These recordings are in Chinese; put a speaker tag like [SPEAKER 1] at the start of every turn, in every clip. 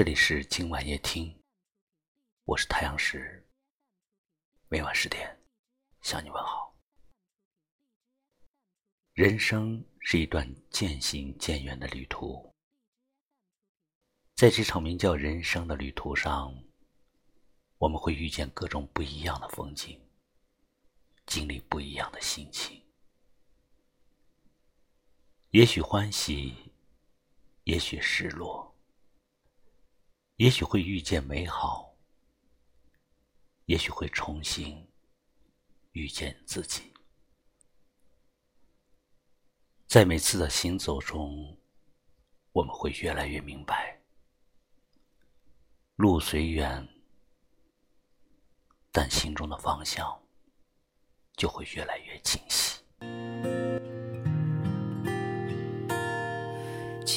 [SPEAKER 1] 这里是今晚夜听，我是太阳石，每晚十点向你问好。人生是一段渐行渐远的旅途，在这场名叫人生的旅途上，我们会遇见各种不一样的风景，经历不一样的心情，也许欢喜，也许失落。也许会遇见美好，也许会重新遇见自己。在每次的行走中，我们会越来越明白，路虽远，但心中的方向就会越来越清晰。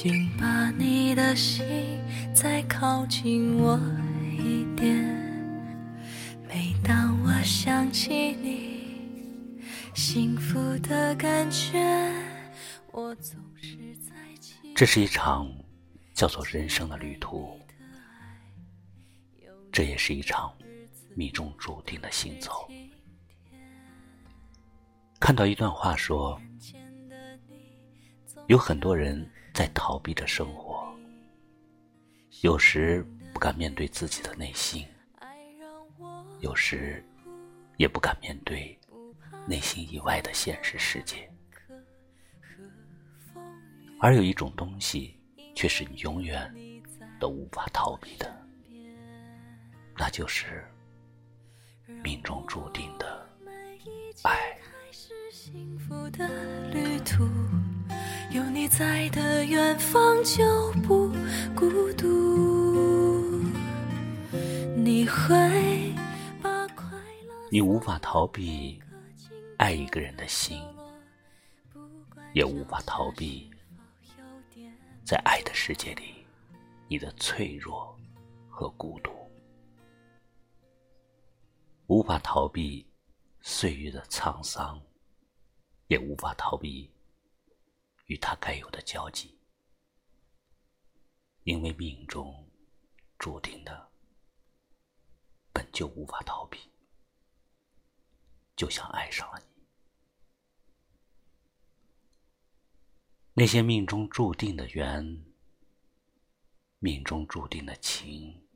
[SPEAKER 2] 请把你的心再靠近我一点。每当我想起你，幸福的感觉，我总是在
[SPEAKER 1] 这是一场叫做人生的旅途，这也是一场命中注定的行走。看到一段话说，有很多人。在逃避着生活，有时不敢面对自己的内心，有时也不敢面对内心以外的现实世界。而有一种东西，却是你永远都无法逃避的，那就是命中注定的爱。
[SPEAKER 2] 你在的远方就不孤独。你会把快乐。
[SPEAKER 1] 你无法逃避爱一个人的心，也无法逃避在爱的世界里你的脆弱和孤独，无法逃避岁月的沧桑，也无法逃避。与他该有的交集，因为命中注定的本就无法逃避，就像爱上了你。那些命中注定的缘，命中注定的情，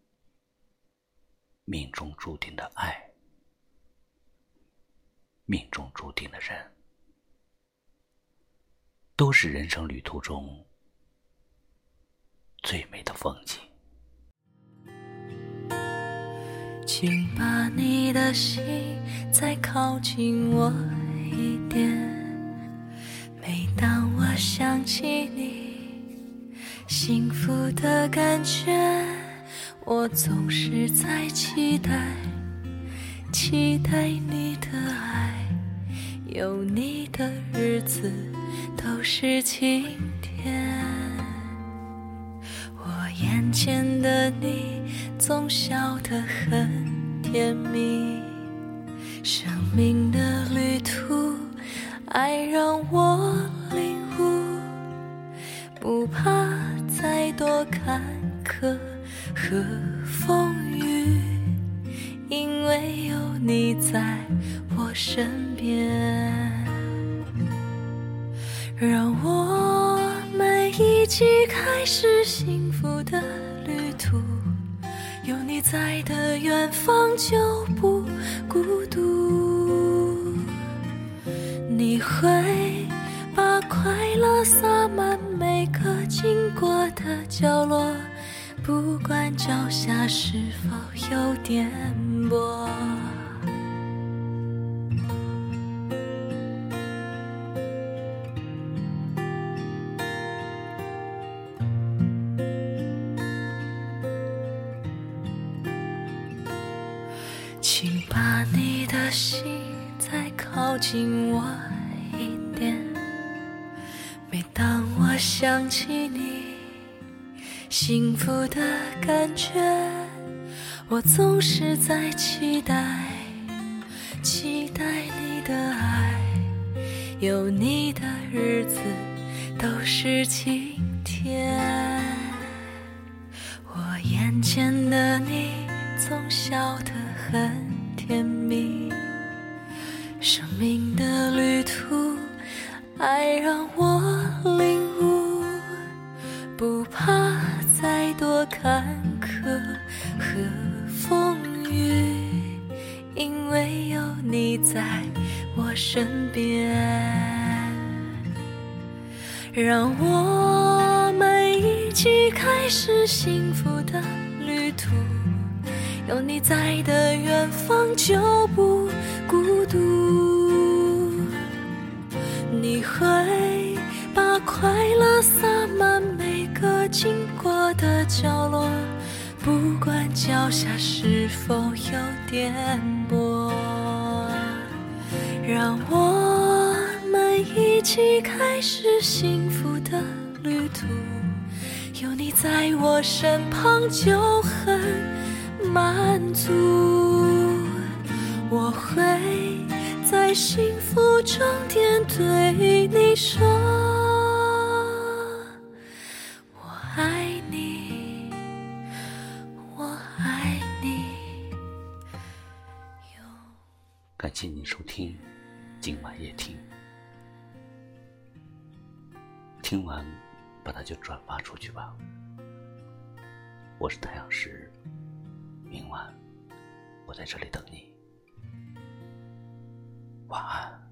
[SPEAKER 1] 命中注定的爱，命中注定的人。都是人生旅途中最美的风景。
[SPEAKER 2] 请把你的心再靠近我一点。每当我想起你，幸福的感觉，我总是在期待，期待你的爱，有你的日子。都是晴天，我眼前的你总笑得很甜蜜。生命的旅途，爱让我领悟，不怕再多坎坷和风雨，因为有你在我身边。让我们一起开始幸福的旅途，有你在的远方就不孤独。你会把快乐洒满每个经过的角落，不管脚下是否有颠簸。心再靠近我一点。每当我想起你幸福的感觉，我总是在期待，期待你的爱。有你的日子都是晴天。我。眼前的你总笑得很甜蜜，生命的旅途，爱让我领悟，不怕再多坎坷和风雨，因为有你在我身边，让我们一起开始幸福的旅途。有你在的远方就不孤独，你会把快乐洒满每个经过的角落，不管脚下是否有颠簸，让我们一起开始幸福的旅途。有你在我身旁就很满足，我会在幸福终点对你说，我爱你，我爱你。
[SPEAKER 1] 感谢您收听今晚夜听，听完把它就转发出去吧。我是太阳石，明晚我在这里等你，晚安。